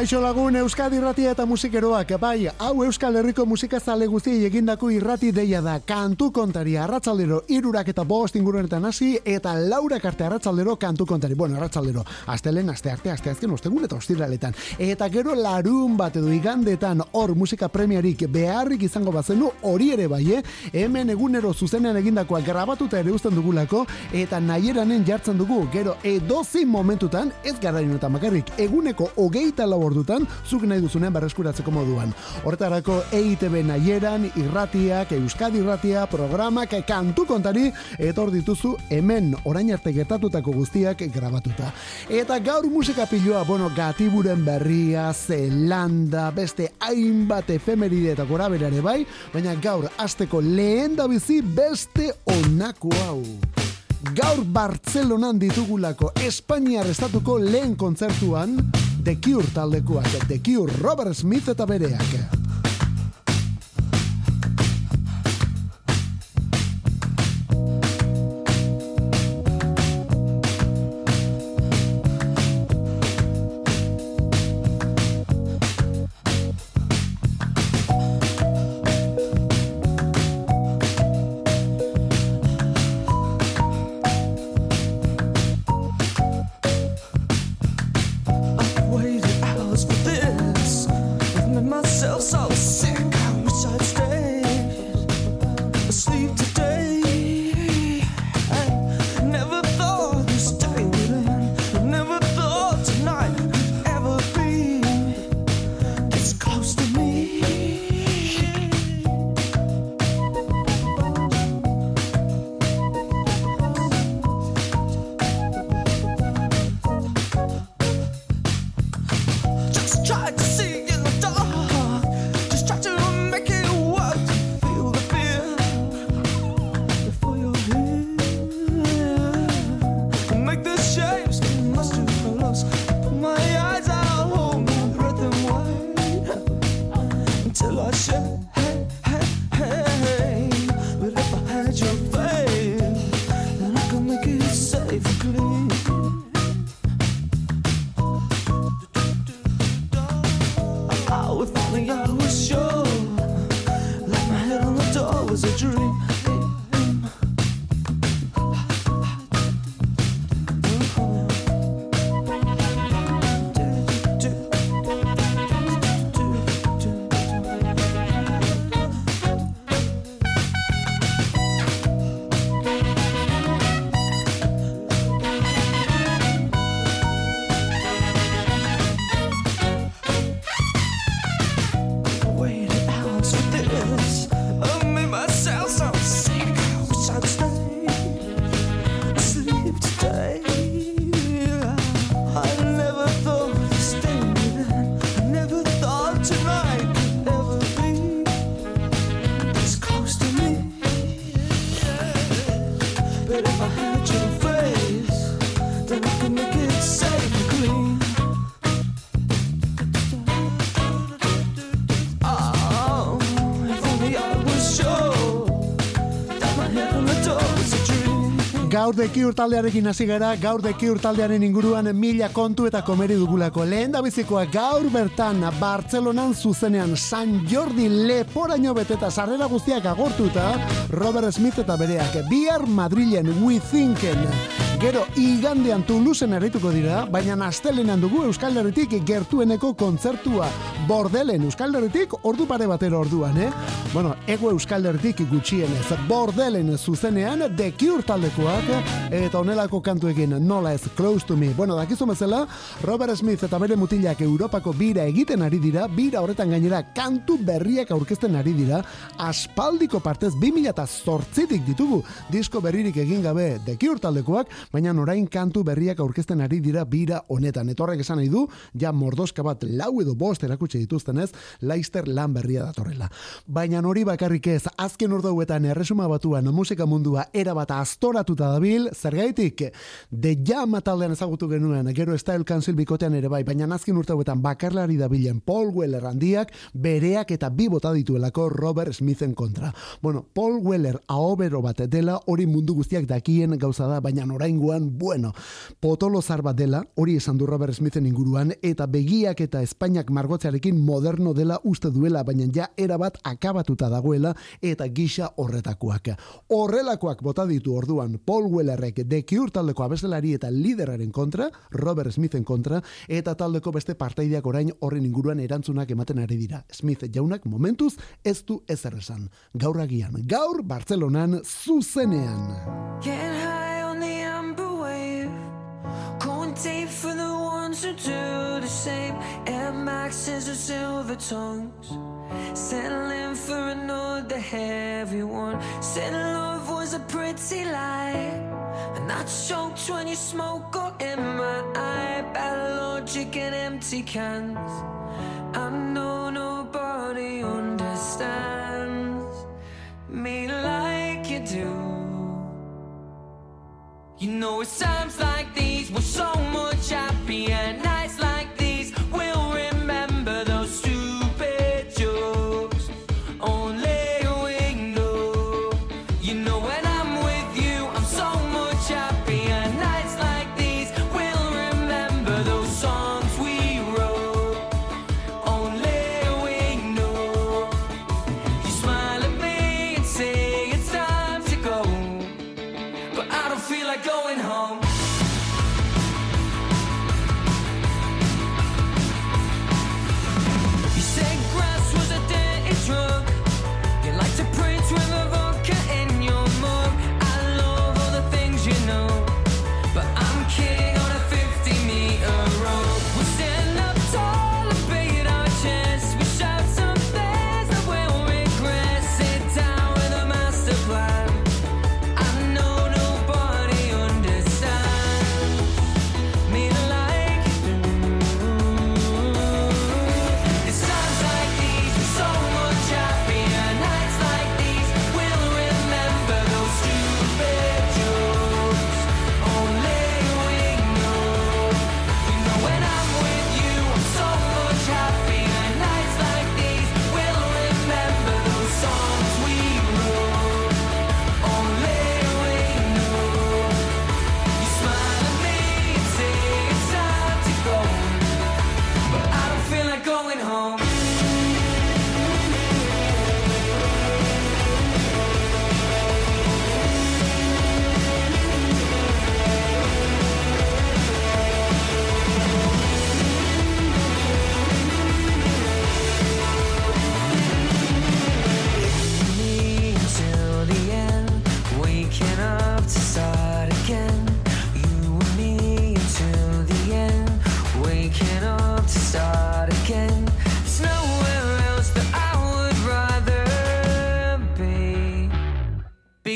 Kaixo lagun Euskadi irratia eta musikeroak, bai, hau Euskal Herriko musika zale guztiei egindako irrati deia da, kantu kontari arratzaldero irurak eta bost inguruenetan hasi, eta laura arte arratzaldero kantu kontari, bueno, arratzaldero, astelen, aste arte, aste azken, ostegun eta ostiraletan, eta gero larun bat edo igandetan hor musika premiarik beharrik izango bazenu, hori ere bai, eh? hemen egunero zuzenean egindakoa grabatuta ere uzten dugulako, eta nahieranen jartzen dugu, gero edozin momentutan, ez garaino eta makarrik, eguneko hogeita lau ordutan, zuk nahi duzunean berreskuratzeko moduan. Horretarako EITB nahieran, irratiak, Euskadi irratia, programak, kantu kontari, eta hor dituzu hemen orain arte gertatutako guztiak grabatuta. Eta gaur musika piloa, bueno, gatiburen berria, zelanda, beste hainbat efemeride eta gora berare bai, baina gaur asteko lehen da bizi beste onako hau. Gaur Bartzelonan ditugulako Espainiar estatuko lehen kontzertuan The Cure taldekoak, The Cure, Robert Smith eta bereak. Gaur deki urtaldearekin hasi gara, gaur deki urtaldearen inguruan mila kontu eta komeri dugulako. Lehen da bizikoa gaur bertan Bartzelonan zuzenean San Jordi leporaino beteta sarrera guztiak agortuta Robert Smith eta bereak bihar Madrilen We Thinken Gero, igandean Toulouseen errituko dira, baina astelenan dugu Euskal Herritik gertueneko kontzertua. Bordelen Euskal Herritik ordu pare batero orduan, eh? Bueno, ego Euskal Herritik gutxienez. Bordelen zuzenean Cure taldekoak eta onelako kantuekin nola ez Close to Me. Bueno, dakizu bezala, Robert Smith eta bere mutilak Europako bira egiten ari dira, bira horretan gainera kantu berriak aurkezten ari dira, aspaldiko partez 2000 eta zortzitik ditugu disko berririk egin gabe Cure taldekoak, baina orain kantu berriak aurkezten ari dira bira honetan. Etorrek esan nahi du, ja mordoska bat lau edo bost erakutsi dituztenez, Leister lan berria datorrela. Baina hori bakarrik ez, azken ordauetan erresuma batuan musika mundua era bat astoratuta dabil, zergaitik, de jama taldean ezagutu genuen, gero Style Council bikotean ere bai, baina azken urtauetan bakarlari dabilen Paul Weller handiak, bereak eta bi bota dituelako Robert Smithen kontra. Bueno, Paul Weller ahobero bat dela hori mundu guztiak dakien gauza da, baina orain oraingoan, bueno, potolo zar dela, hori esan du Robert Smithen inguruan, eta begiak eta Espainiak margotzearekin moderno dela uste duela, baina ja erabat akabatuta dagoela, eta gisa horretakoak. Horrelakoak bota ditu orduan Paul Wellerrek de Cure taldeko abeselari eta lideraren kontra, Robert Smithen kontra, eta taldeko beste partaideak orain horren inguruan erantzunak ematen ari dira. Smith jaunak momentuz ez du ezer esan. Gaur agian, gaur Bartzelonan zuzenean. Get high on the amber wave for the ones who do Maxes or silver tongues. Settling for another heavy one. Said love was a pretty lie. And I choked when you smoke got in my eye. Bad logic and empty cans. I know nobody understands. Me like you do. You know it's times like these We're so much happier Nights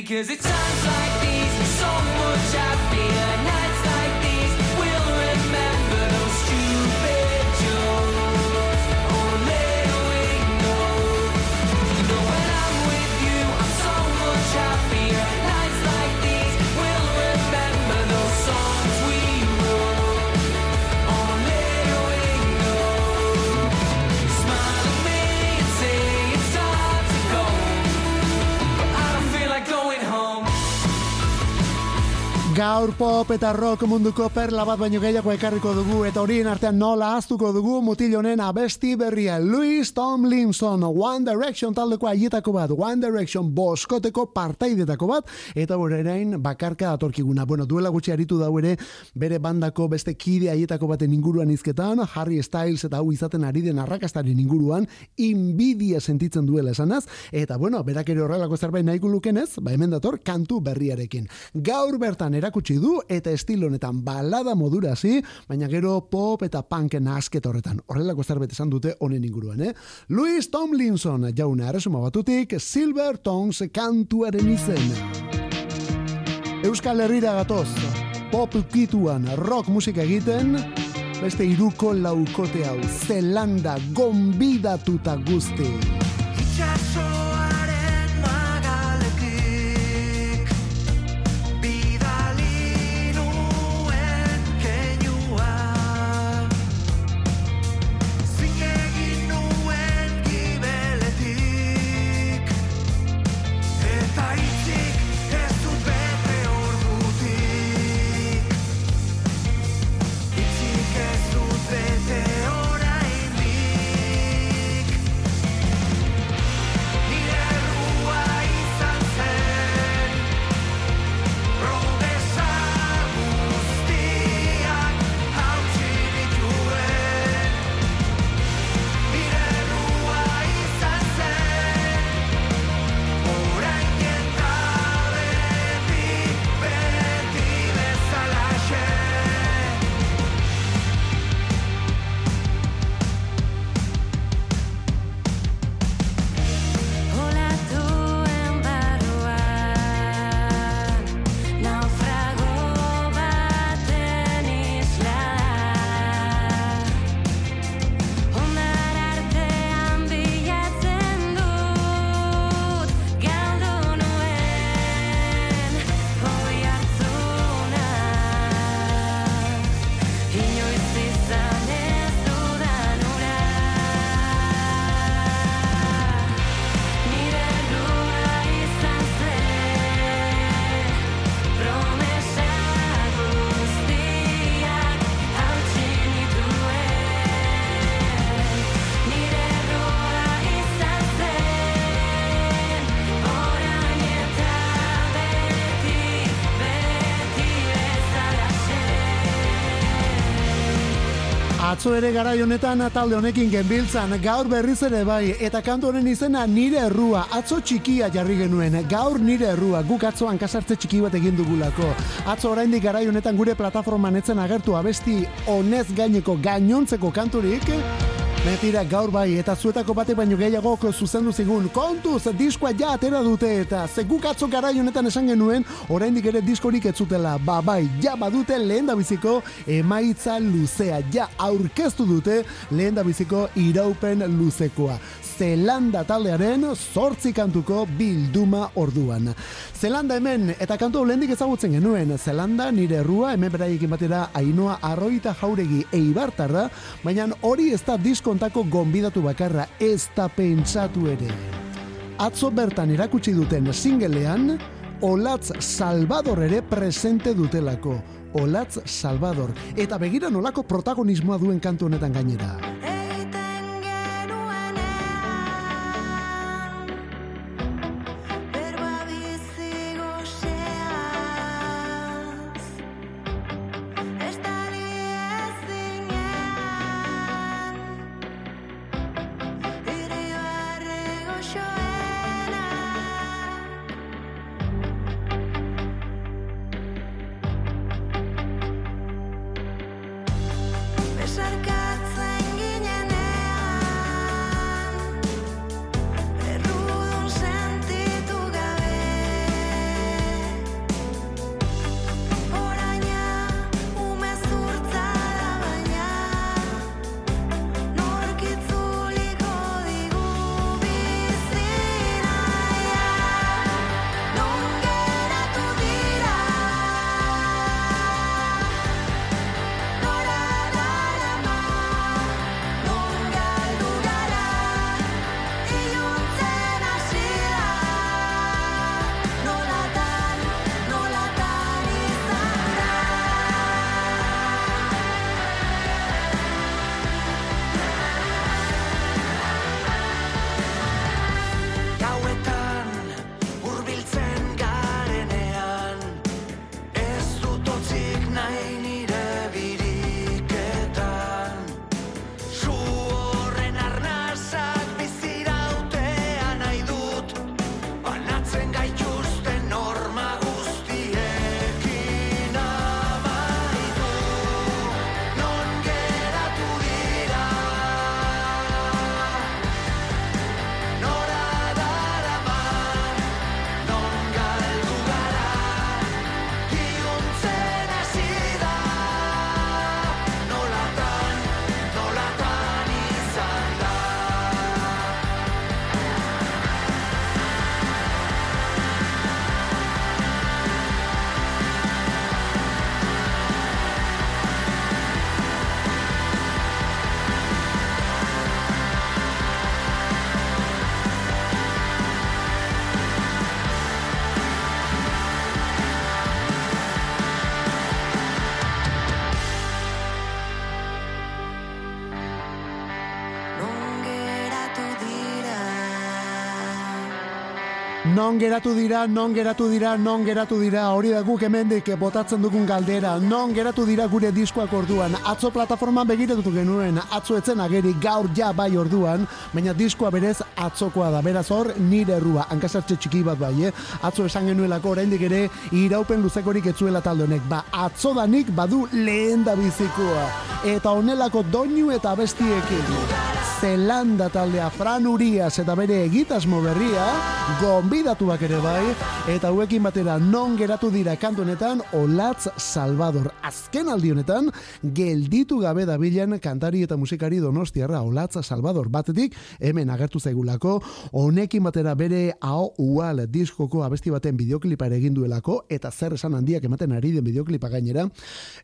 Because it sounds like Gaur pop eta rock munduko perla bat baino gehiago ekarriko dugu eta horien artean nola aztuko dugu mutil honen abesti berria. Louis Tomlinson One Direction taldeko aietako bat One Direction boskoteko partaidetako bat eta horrein bakarka atorkiguna bueno duela gutxi aritu dau ere bere bandako beste kide aietako baten inguruan izketan Harry Styles eta hau izaten ari den arrakastaren inguruan inbidia sentitzen duela esanaz eta bueno berak ere horrelako zerbait nahiko lukenez ba hemen dator kantu berriarekin. Gaur bertan erakutsi du eta estilo honetan balada modura hasi, baina gero pop eta punken asket horretan. Horrelako zerbait esan dute honen inguruan, eh? Louis Tomlinson jauna erresuma batutik Silver Tongues kantuaren izen. Euskal Herrira gatoz, pop kituan rock musika egiten, beste iruko laukote hau, Zelanda gombidatuta guzti. Itxasoaren Atzo ere garai honetan talde honekin genbiltzan, gaur berriz ere bai, eta kantu honen izena nire errua, atzo txikia jarri genuen, gaur nire errua, guk atzoan kasartze txiki bat egin dugulako. Atzo oraindik garai honetan gure plataforman etzen agertu abesti honez gaineko gainontzeko kanturik, Metira gaur bai eta zuetako batek baino gehiago zuzendu zigun. Kontuz diskoa ja atera dute eta ze guk atzo garai honetan esan genuen oraindik ere diskorik ez zutela. Ba bai ja badute lehen biziko emaitza luzea. Ja aurkeztu dute lehen biziko iraupen luzekoa Zelanda taldearen zortzi kantuko bilduma orduan. Zelanda hemen, eta kantu lehendik ezagutzen genuen, Zelanda nire errua, hemen beraiekin batera Ainoa Arroita Jauregi eibartarra, baina hori ez da diskontako gonbidatu bakarra, ez da pentsatu ere. Atzo bertan erakutsi duten singlean, Olatz Salvador ere presente dutelako. Olatz Salvador. Eta begira nolako protagonismoa duen kantu honetan gainera. Non geratu dira, non geratu dira, non geratu dira, hori da guk hemendik botatzen dugun galdera, non geratu dira gure diskoak orduan, atzo plataforman begiratutu genuen, atzo etzen ageri gaur ja bai orduan, baina diskoa berez atzokoa da, beraz hor nire errua, hankasartxe txiki bat bai, eh? atzo esan genuelako oraindik ere iraupen luzekorik etzuela talde honek, ba atzo danik badu lehen da bizikoa, eta honelako doinu eta bestiekin. Zelanda taldea Fran Urias eta bere egitasmo berria, gonbidatuak ere bai, eta hauekin batera non geratu dira kantu honetan Olatz Salvador. Azken aldi honetan, gelditu gabe dabilen kantari eta musikari donostiarra Olatz Salvador batetik, hemen agertu zaigulako, honekin batera bere hau ual diskoko abesti baten bideoklipa ere egin duelako, eta zer esan handiak ematen ari den bideoklipa gainera.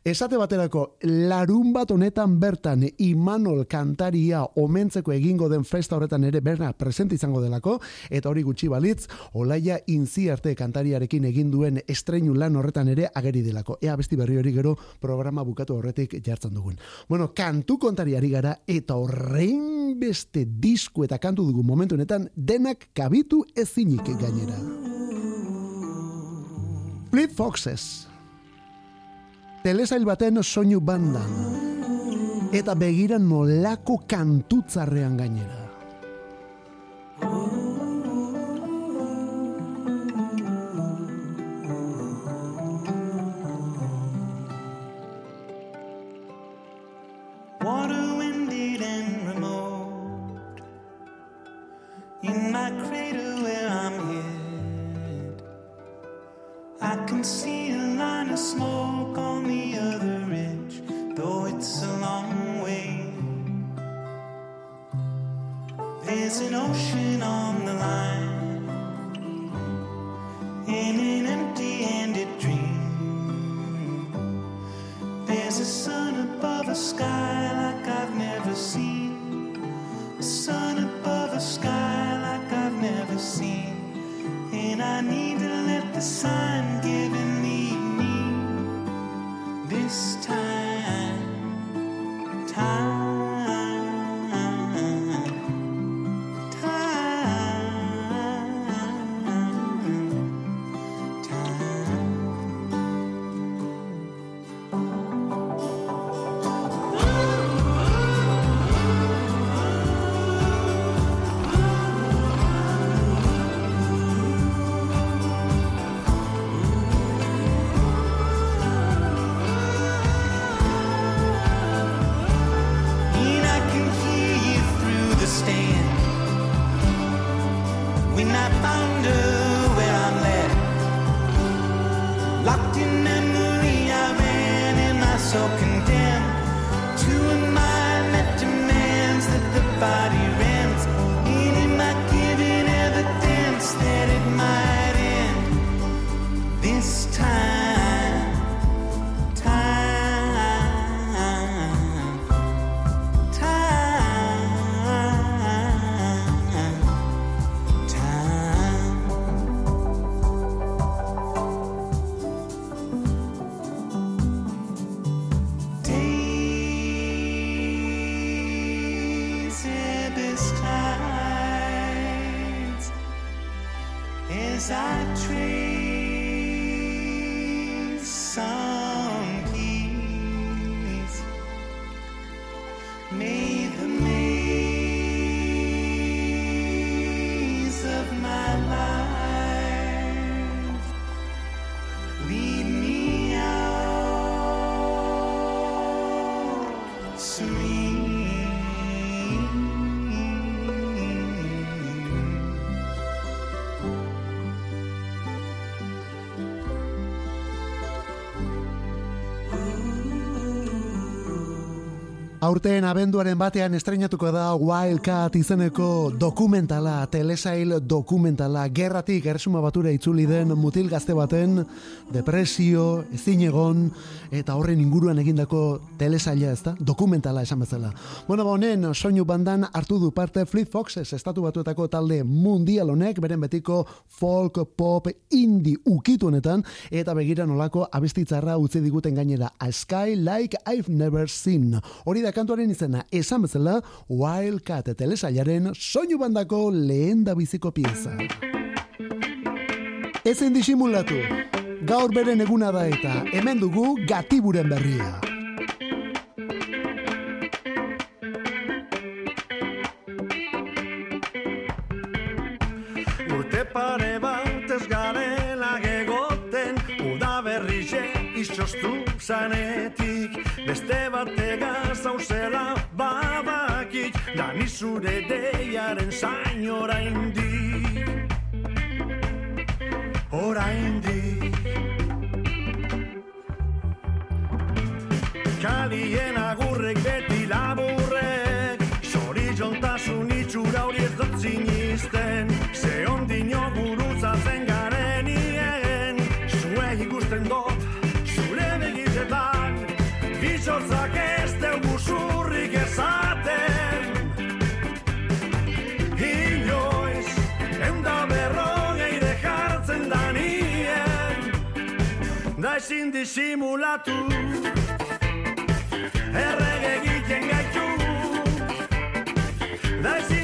Esate baterako, larun bat honetan bertan Imanol kantaria omentzeko egingo den festa horretan ere berna presente izango delako, eta hori gutxi balitz, Olaia Inziarte kantariarekin egin duen estreinu lan horretan ere ageri delako. Ea besti berri hori gero programa bukatu horretik jartzen dugun. Bueno, kantu kontariari gara eta horrein beste disko eta kantu dugun momentu honetan denak kabitu ezinik gainera. Fleet Foxes. Telesail baten soinu bandan. Eta begiran nolako kantutzarrean gainera. I can see a line of smoke Aurten abenduaren batean estrenatuko da Wildcat izeneko dokumentala, telesail dokumentala, gerratik ersuma batura itzuli den mutil gazte baten depresio, ezin egon, eta horren inguruan egindako telesaila ez da, dokumentala esan bezala. Bueno, ba, honen soinu bandan hartu du parte Fleet Foxes, estatu batuetako talde mundial honek, beren betiko folk, pop, indie ukitu honetan, eta begira nolako abestitzarra utzi diguten gainera, A Sky Like I've Never Seen. Hori da kantuaren izena, esan bezala, Wildcat telesailaren soinu bandako lehen da biziko pieza. Ezen disimulatu, gaur beren eguna da eta hemen dugu gatiburen berria. Urte pare bat ez garela gegoten Uda berrize izoztu zanetik Beste batega zauzela babakik Dani zure deiaren zain oraindik. Oraindik. Kalien agurrek beti laburrek Zorizontasun itxura hori ez dut zinisten ezin disimulatu. Errege egiten gaitu. Da ezin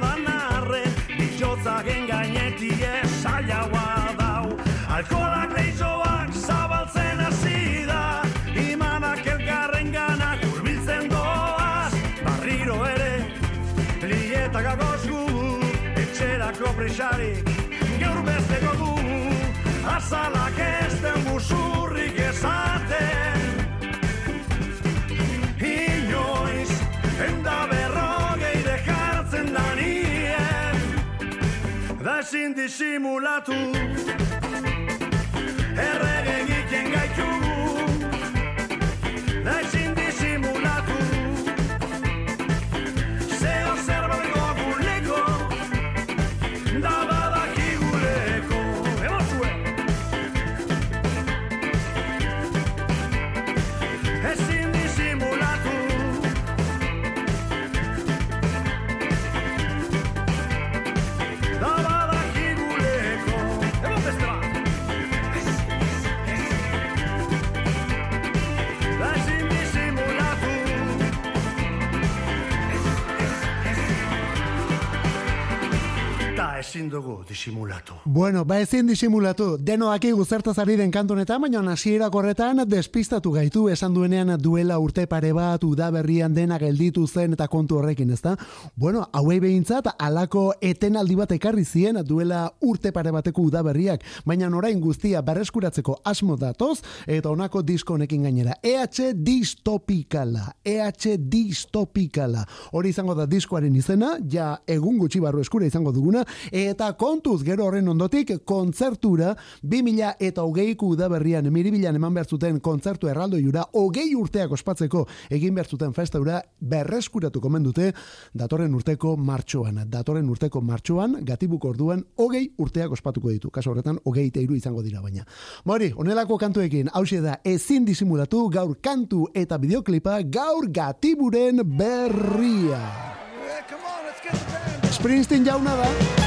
dan arren Bitxotzagen gainetik esaiagoa dau. Alkolak leitzoak zabaltzen hasi da. Imanak elkarren ganak urbiltzen doaz. Barriro ere Lietak agozgu, etxerako prisarik, gaur besteko du, azalak ez den musurrik ezaten. Ezin disimulatu, errege egiten gaitu, da ezin dugu disimulatu. Bueno, ba ezin disimulatu, deno akigu zertaz ari den kantonetan, baina hasierako horretan despistatu gaitu esan duenean duela urte pare bat udaberrian dena gelditu zen eta kontu horrekin, ezta? Bueno, hauei behintzat alako etenaldi bat ekarri zien duela urte pare bateko udaberriak, baina orain guztia berreskuratzeko asmo datoz eta honako disko honekin gainera. EH distopikala, EH distopikala. Hori izango da diskoaren izena, ja egun gutxi barru eskura izango duguna, eta kontuz gero horren ondotik kontzertura 2000 eta hogeiko udaberrian miribilan eman behar zuten kontzertu erraldo jura, hogei urteak ospatzeko egin behar zuten festaura berreskuratu komen dute datorren urteko martxoan. Datorren urteko martxoan, gatibuko orduan, hogei urteak ospatuko ditu. Kaso horretan, hogei teiru izango dira baina. Mori, onelako kantuekin, hause da, ezin disimulatu gaur kantu eta bideoklipa gaur gatiburen berria. Springsteen jauna da.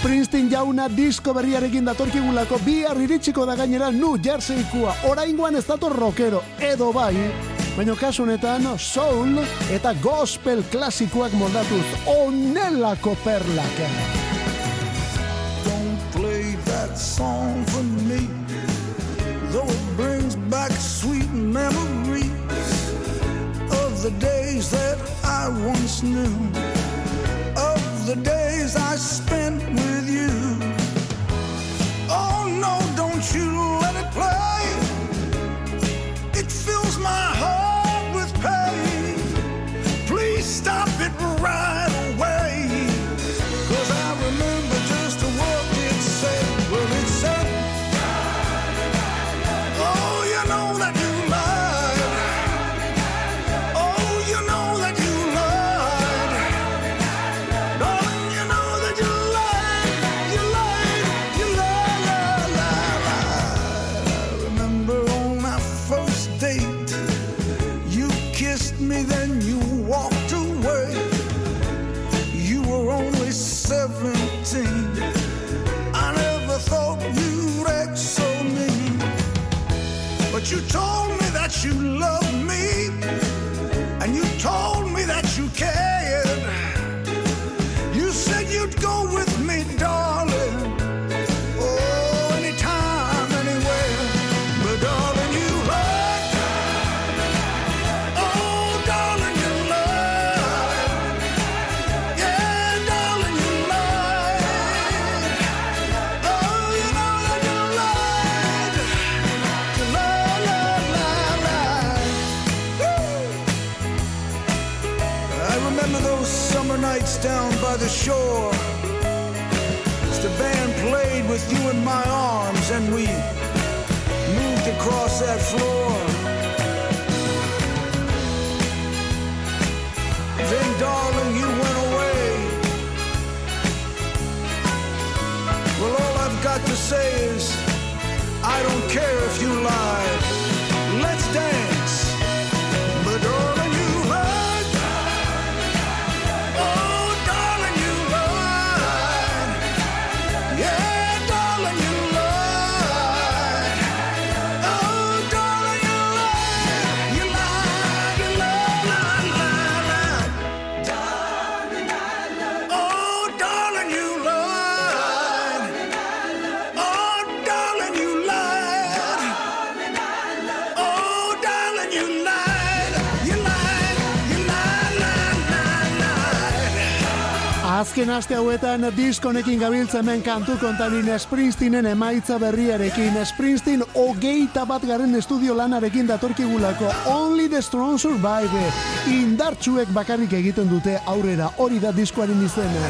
Springsteen jauna disko berriarekin datorkigulako bihar iritsiko da gainera New Jerseykoa. Oraingoan ez dator rockero edo bai. Baina kasu honetan soul eta gospel klasikoak moldatuz onelako perlak. Don't play that song for me, though it brings back sweet memories of the days that I once knew, the days I spent with you. Oh no, don't you let it play. You told me that you loved Azken aste hauetan diskonekin gabiltzen hemen kantu kontarin Springsteenen emaitza berriarekin. Springsteen hogeita bat garen estudio lanarekin datorkigulako Only the Strong Survive. Indartsuek bakarrik egiten dute aurrera hori da diskoaren izena.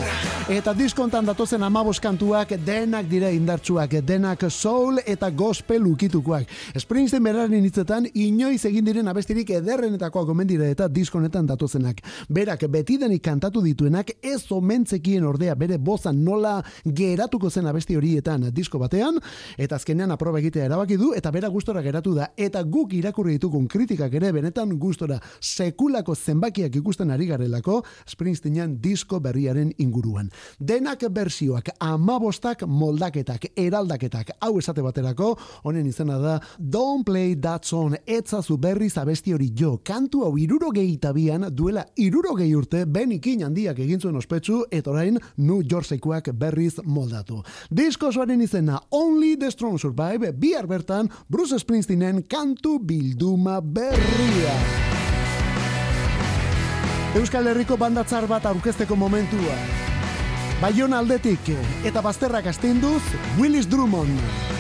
Eta diskontan datozen amabos kantuak denak dira indartsuak, denak soul eta gospel ukitukoak. Springsteen beraren hitzetan inoiz egin diren abestirik ederrenetakoak gomen dira eta diskonetan datozenak. Berak betidenik kantatu dituenak ez omentzekien ordea bere boza nola geratuko zen abesti horietan disko batean, eta azkenean aproba egitea erabaki du, eta bera gustora geratu da, eta guk irakurri ditugun kritikak ere benetan gustora sekulako zenbakiak ikusten ari garelako Springsteenan disko berriaren inguruan. Denak bersioak, amabostak moldaketak, eraldaketak, hau esate baterako, honen izena da Don't Play That Song, etzazu berriz abesti hori jo, kantu hau irurogei tabian duela irurogei urte benikin handiak egin zuen ospetsu, eta orain New Yorksekoak berriz moldatu. Disko osoaren izena Only the Strong Survive, bihar bertan Bruce Springsteenen kantu bilduma berria. Euskal Herriko bandatzar bat aurkezteko momentua. Baion aldetik eta bazterrak astinduz Willis Drummond.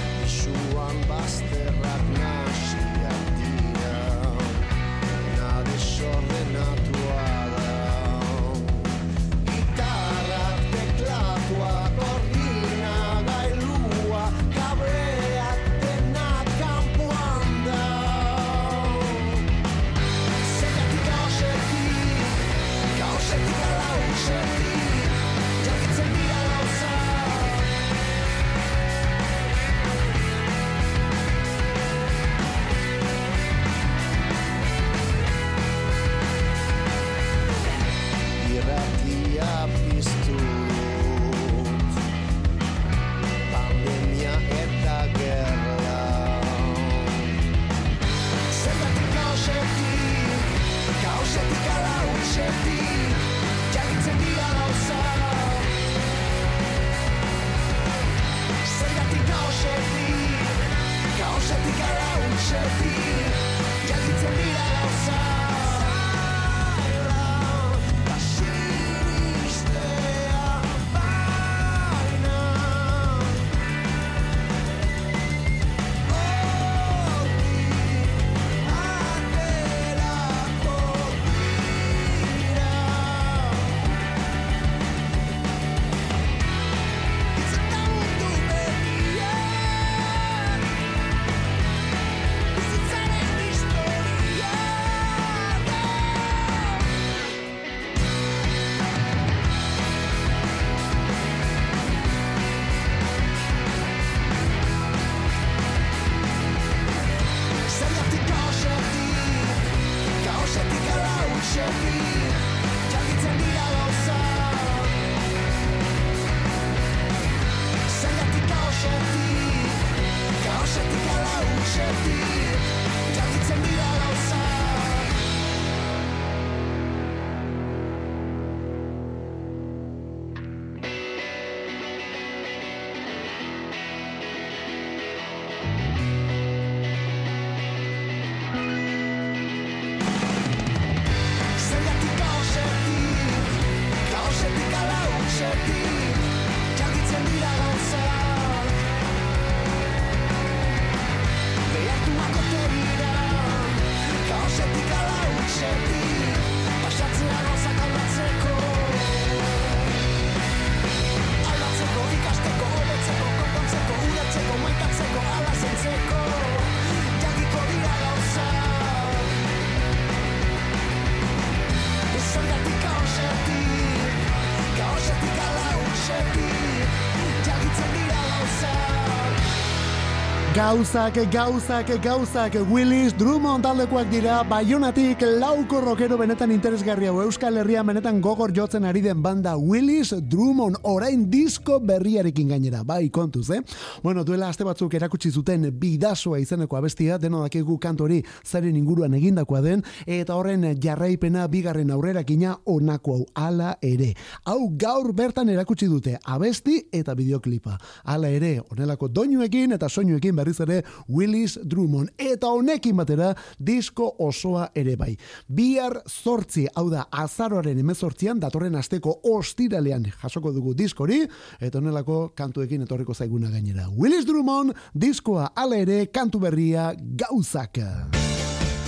Gauzak, gauzak, gauzak, Willis Drummond taldekoak dira, baionatik lauko rokero benetan interesgarri hau Euskal Herria benetan gogor jotzen ari den banda Willis Drummond orain disko berriarekin gainera, bai kontuz, eh? Bueno, duela aste batzuk erakutsi zuten bidasoa izeneko abestia, deno dakigu kantori zaren inguruan egindakoa den, eta horren jarraipena bigarren aurrerakina onako hau, ala ere. Hau gaur bertan erakutsi dute abesti eta bideoklipa. Hala ere, honelako doinuekin eta soinuekin berriz ere Willis Drummond. Eta honekin batera disko osoa ere bai. Bihar zortzi, hau da, azaroaren emezortzian, datorren asteko ostiralean jasoko dugu diskori, eta honelako kantuekin etorriko zaiguna gainera. Willis Drummond, diskoa ala ere, kantu berria gauzak.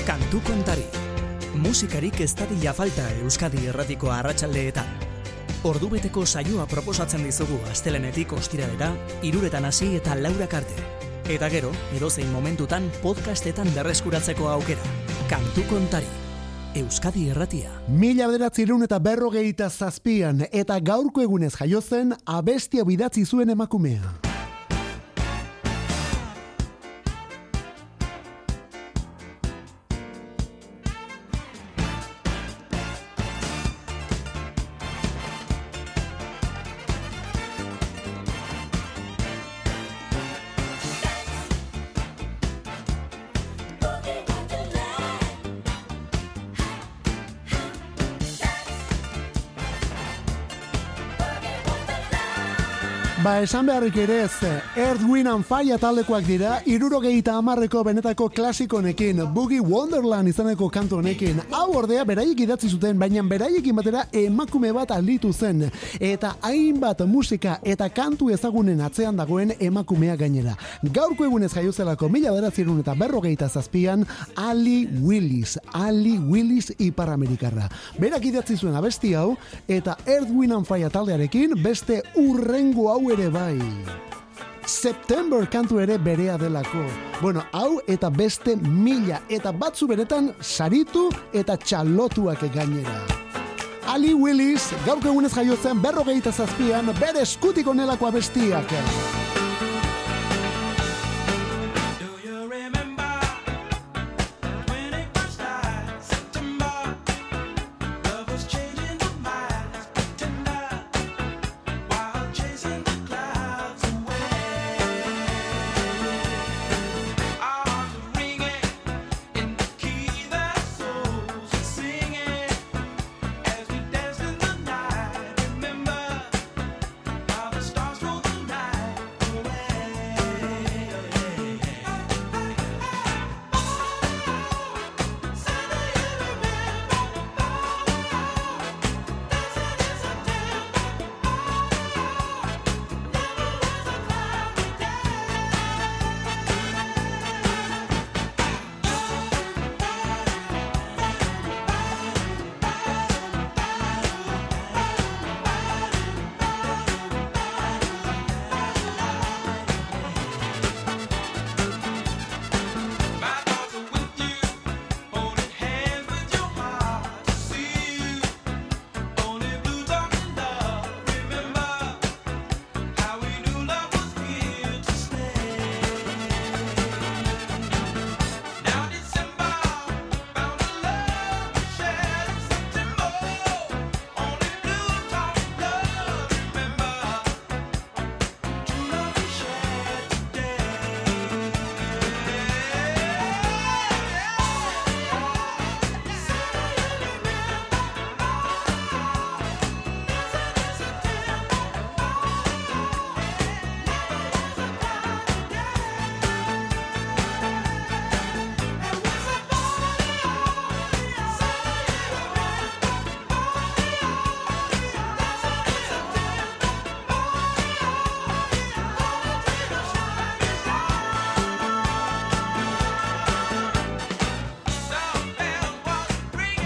Kantu kontari. Musikarik ez dadila falta Euskadi erratiko arratsaldeetan. Ordubeteko saioa proposatzen dizugu astelenetik ostiralera, iruretan hasi eta laurak arte. Eta gero, edozein momentutan podcastetan berreskuratzeko aukera. Kantu kontari. Euskadi erratia. Mila bederatzireun eta berrogeita zazpian eta gaurko egunez jaiozen abestia bidatzi zuen emakumea. Esan beharrik ere ez, Earth, Wind and Fire taldekoak dira, irurogeita amarreko benetako klasiko honekin, Boogie Wonderland izaneko kantu honekin, hau ordea beraiek idatzi zuten, baina beraiekin batera emakume bat alditu zen, eta hainbat musika eta kantu ezagunen atzean dagoen emakumea gainera. Gaurko egunez jaiozelako mila beratzerun eta berrogeita zazpian, Ali Willis, Ali Willis iparamerikarra. Berak idatzi zuen abesti hau, eta Earth, Wind and Fire taldearekin beste urrengo hau ere bai. September kantu ere berea delako. Bueno, hau eta beste mila eta batzu beretan saritu eta txalotuak gainera. Ali Willis, gaurko egunez jaiotzen berrogeita zazpian, bere eskutik onelako abestiak.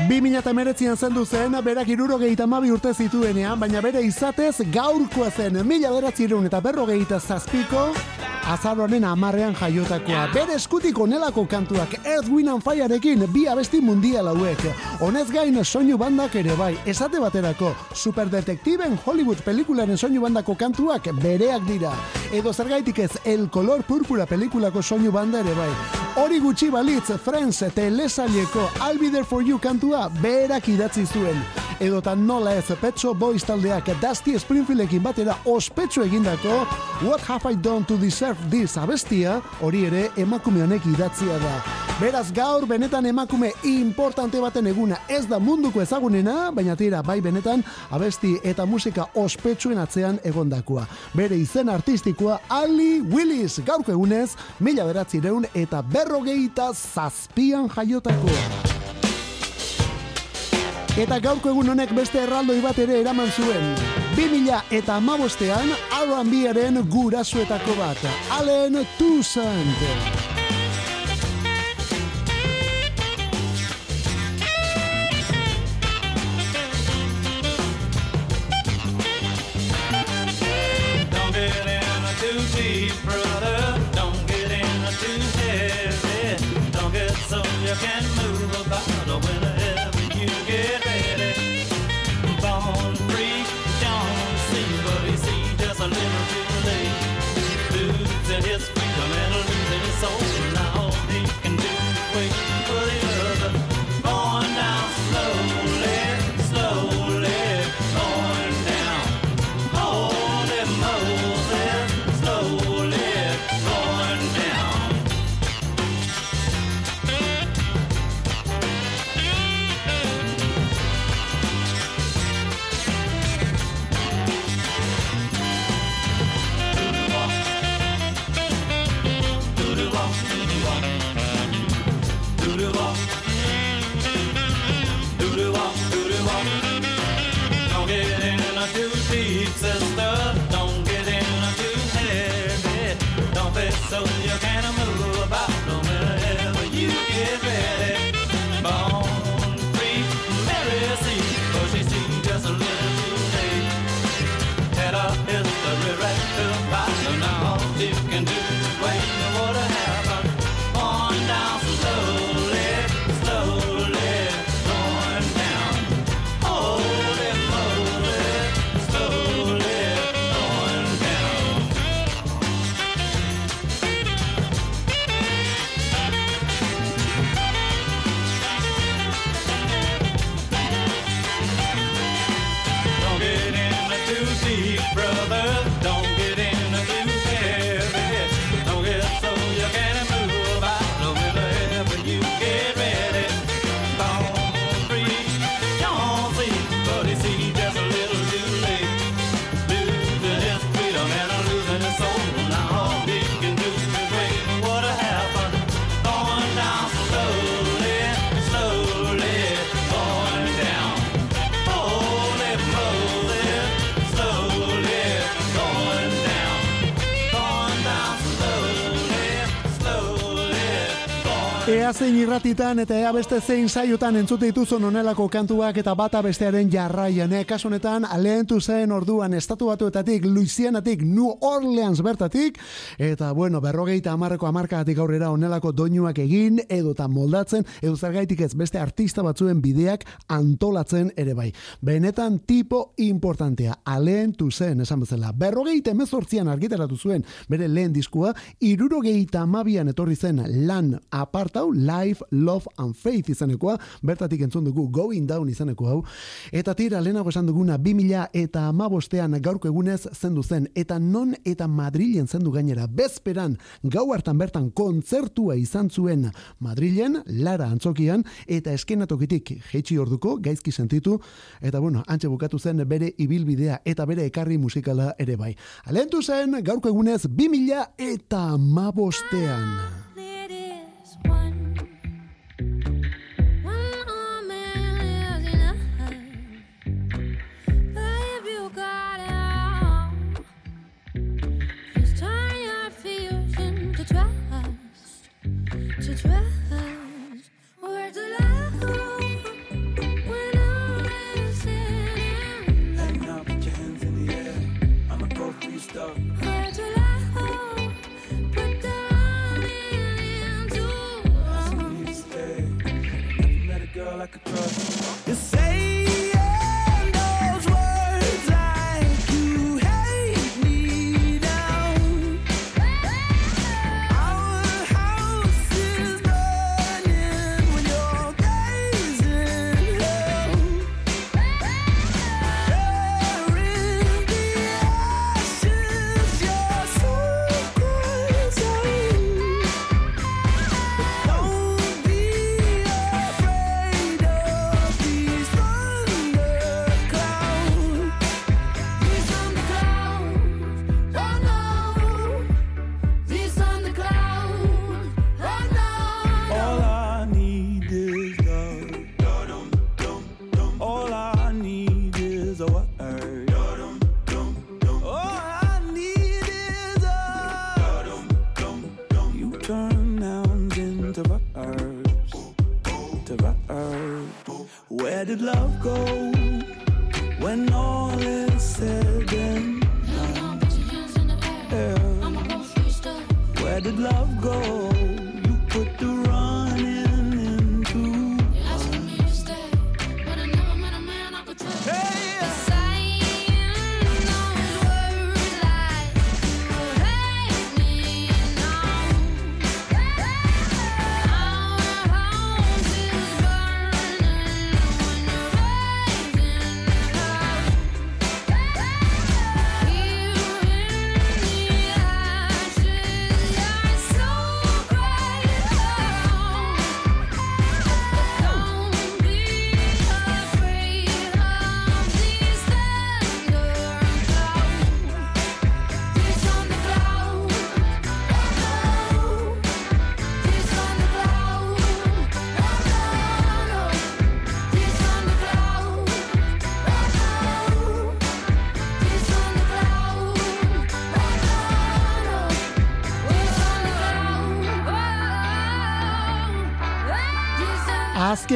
2008an zendu zen, berak iruro mabi urte zituenean, baina bere izatez gaurkoa zen, mila beratzi eta berrogeita zazpiko, azaroaren amarrean jaiotakoa. Bere eskutik onelako kantuak Earth, Wind and Fireekin bi abesti mundial hauek. Honez gain soinu bandak ere bai, esate baterako, superdetektiben Hollywood pelikularen soinu bandako kantuak bereak dira. Edo zergaitik ez El Color Púrpura pelikulako soinu banda ere bai. Hori gutxi balitz, Friends telesaileko I'll Be There For You kantua berak idatzi zuen. Edotan nola ez Pet Shop Boys taldeak Dusty Springfieldekin batera ospetsu egindako What Have I Done To Deserve This abestia, hori ere emakume honek idatzia da. Beraz gaur benetan emakume importante baten eguna ez da munduko ezagunena, baina tira bai benetan abesti eta musika ospetsuen atzean egondakoa. Bere izen artistikoa Ali Willis gaurko egunez, mila beratzireun eta berrogeita zazpian jaiotakoa. Eta gaurko egun honek beste erraldoi bat ere eraman zuen. 2000 eta amabostean R&Baren gurasuetako bat. Allen Toussaint. Don't get in too deep, brother. Don't get in too heavy. Don't get so you can move Ea zein irratitan eta ea beste zein saiotan entzute dituzun onelako kantuak eta bata bestearen jarraian. E, kasu honetan, lehentu zen orduan estatu batuetatik, Louisianatik, New Orleans bertatik, eta bueno, berrogeita amarreko amarkagatik aurrera onelako doinuak egin, edota moldatzen, edo zergaitik ez beste artista batzuen bideak antolatzen ere bai. Benetan tipo importantea, alentu zen, esan bezala. Berrogeita emezortzian argitaratu zuen bere lehen diskua, irurogeita amabian etorri zen lan apartau, Life, Love and Faith izanekoa, bertatik entzun dugu Going Down izaneko hau, eta tira lehenago esan duguna 2000 eta amabostean gaurko egunez zendu zen, eta non eta Madrilen zendu gainera, bezperan gau hartan bertan kontzertua izan zuen Madrilen, Lara antzokian, eta eskenatokitik jeitsi orduko, gaizki sentitu, eta bueno, antxe bukatu zen bere ibilbidea eta bere ekarri musikala ere bai. Alentu zen gaurko egunez 2000 eta amabostean. Met a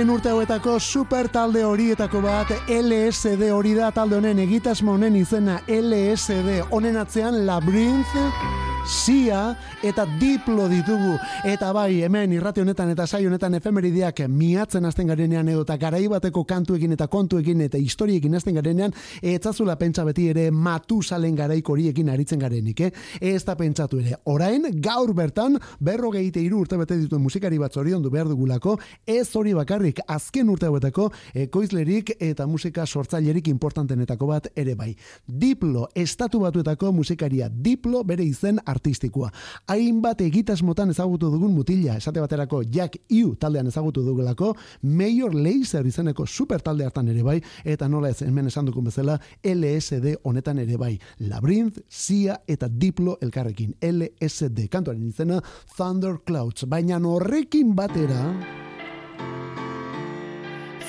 Azken urte hauetako super talde horietako bat LSD hori da talde honen egitasmo honen izena LSD honen atzean Labyrinth Sia eta Diplo ditugu eta bai hemen irrati honetan eta sai honetan efemerideak miatzen hasten garenean edo eta garai bateko kantuekin eta kontuekin eta historiekin hasten garenean etzazula pentsa beti ere Matusalen garaiko horiekin aritzen garenik, eh? Ez da pentsatu ere. Orain gaur bertan berrogeite hiru urte bete dituen musikari bat zoriondu behar dugulako, ez hori bakarrik azken urte hauetako ekoizlerik eta musika sortzailerik importantenetako bat ere bai. Diplo, estatu batuetako musikaria, Diplo bere izen artistikoa. Hainbat egitasmotan ezagutu dugun mutila, esate baterako Jack Iu taldean ezagutu dugulako, Major Lazer izeneko super talde hartan ere bai, eta nola ez hemen esan dukun bezala, LSD honetan ere bai. Labyrinth, Sia eta Diplo elkarrekin. LSD, kantuaren izena Thunder Clouds. Baina horrekin batera...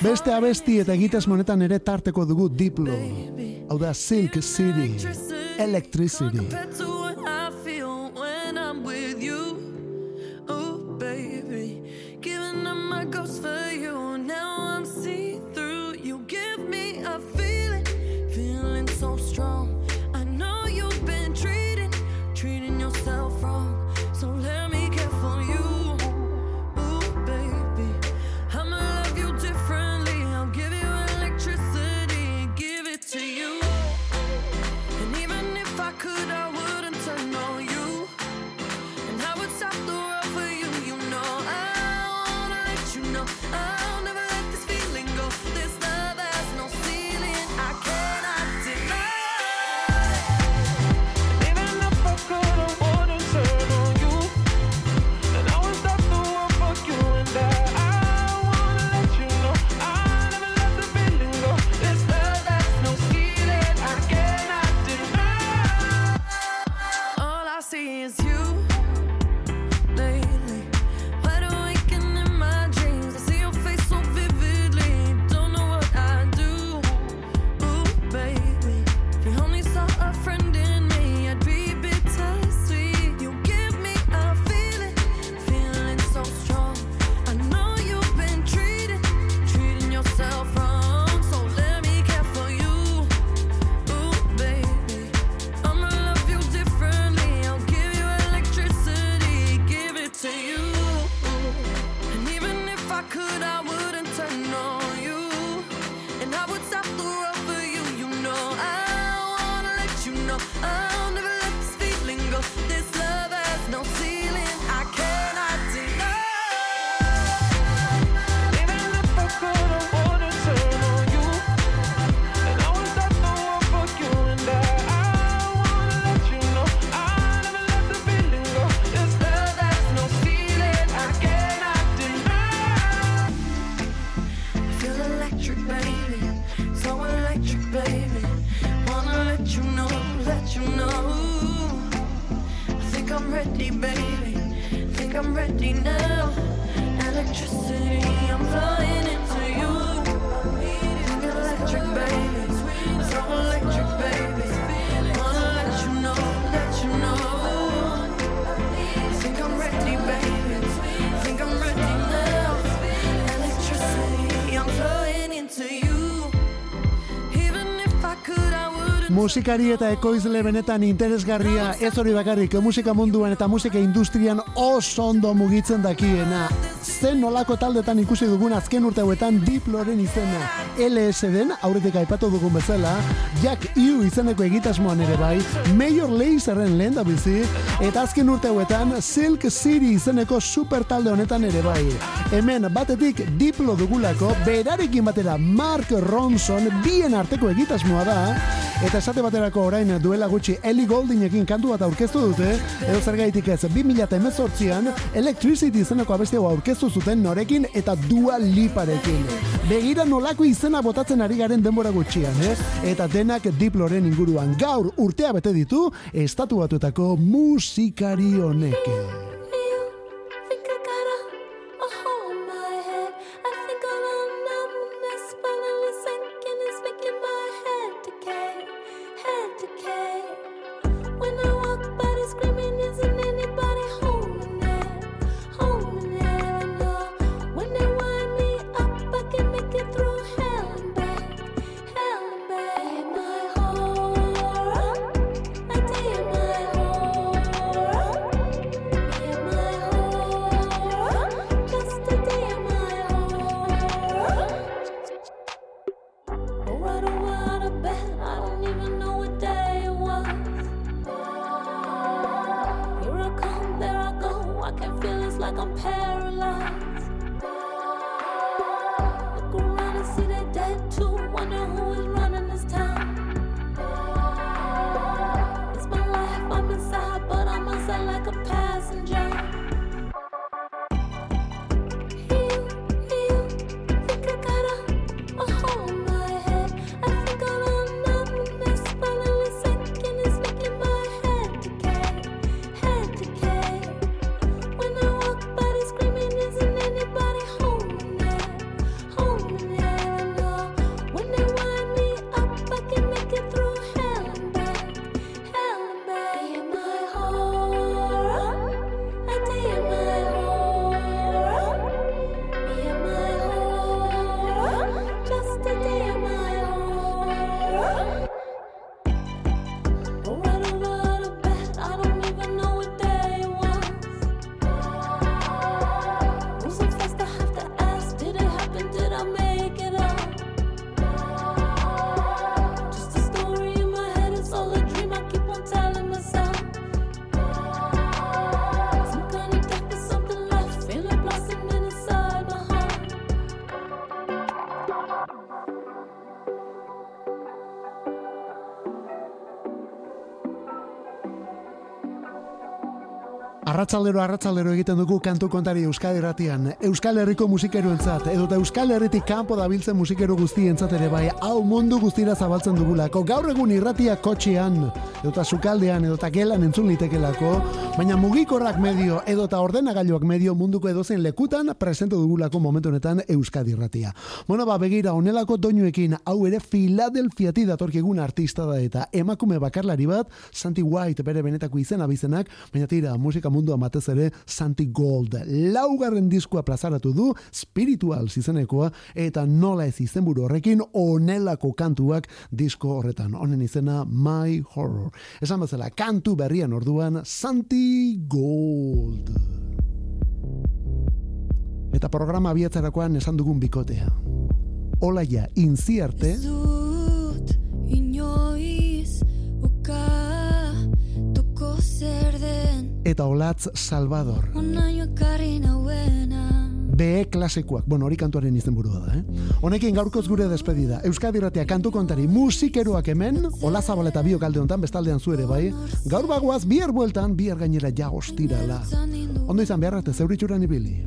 Beste abesti eta egitasmo honetan ere tarteko dugu Diplo. Hau da Silk City, Electricity. I'm with you. Oh, baby. Giving up my ghost for you. Now Musikari eta ekoizle benetan interesgarria, ez hori bakarrik, musika munduan eta musika industrian oso ondo mugitzen dakiena. Zen nolako taldetan ikusi dugun azken urte hauetan Diploren izena. LSD-en, aurretik aipatu dugun bezala, Jack Iu izeneko egitasmoan ere bai, Major Laserren lehen da bizi, eta azken urte hauetan Silk City izeneko super talde honetan ere bai. Hemen batetik Diplo dugulako, berarekin batera Mark Ronson bien arteko egitasmoa da, eta esate baterako orain duela gutxi Ellie Gouldingekin kantu bat aurkeztu dute, edo zergaitik ez 2018an Electricity izeneko abesti aurkeztu zuten norekin eta Dua Liparekin. Begira nolako izena botatzen ari garen denbora gutxian, eh? Eta denak Diploren inguruan gaur urtea bete ditu estatu batuetako musikari honek. Arratzaldero arratzaldero egiten dugu kantu kontari Euskadi Ratian. Euskal Herriko musikeroentzat edo eta Euskal Herritik kanpo dabiltzen musikero guztientzat ere bai hau mundu guztira zabaltzen dugulako. Gaur egun irratia kotxean edo eta sukaldean edo eta gelan entzun litekelako, baina mugikorrak medio edo eta ordenagailuak medio munduko edozein lekutan presente dugulako momentu honetan Euskadi Ratia. Bueno, ba, begira, onelako doinuekin hau ere Filadelfiati datorkigun artista da eta emakume bakarlari bat, Santi White bere benetako izen abizenak, baina tira, musika mundua batez ere Santi Gold. Laugarren diskua plazaratu du, spiritual izenekoa, eta nola ez izenburu horrekin onelako kantuak disko horretan. Honen izena My Horror. Esan bezala, kantu berrian orduan Santi Gold. Eta programa abiatzerakoan esan dugun bikotea. Olaia inziarte, eta Olatz Salvador. BE klasikoak, bueno, hori kantuaren izenburua da, eh? Honekin gaurkoz gure despedida. Euskadi Ratia kantu kontari musikeroak hemen, Ola Zabal eta biok alde hontan, bestaldean zu ere bai. Gaur bagoaz, bihar bueltan, bihar gainera ja ostirala. Ondo izan behar arte, zeuritxuran ibili.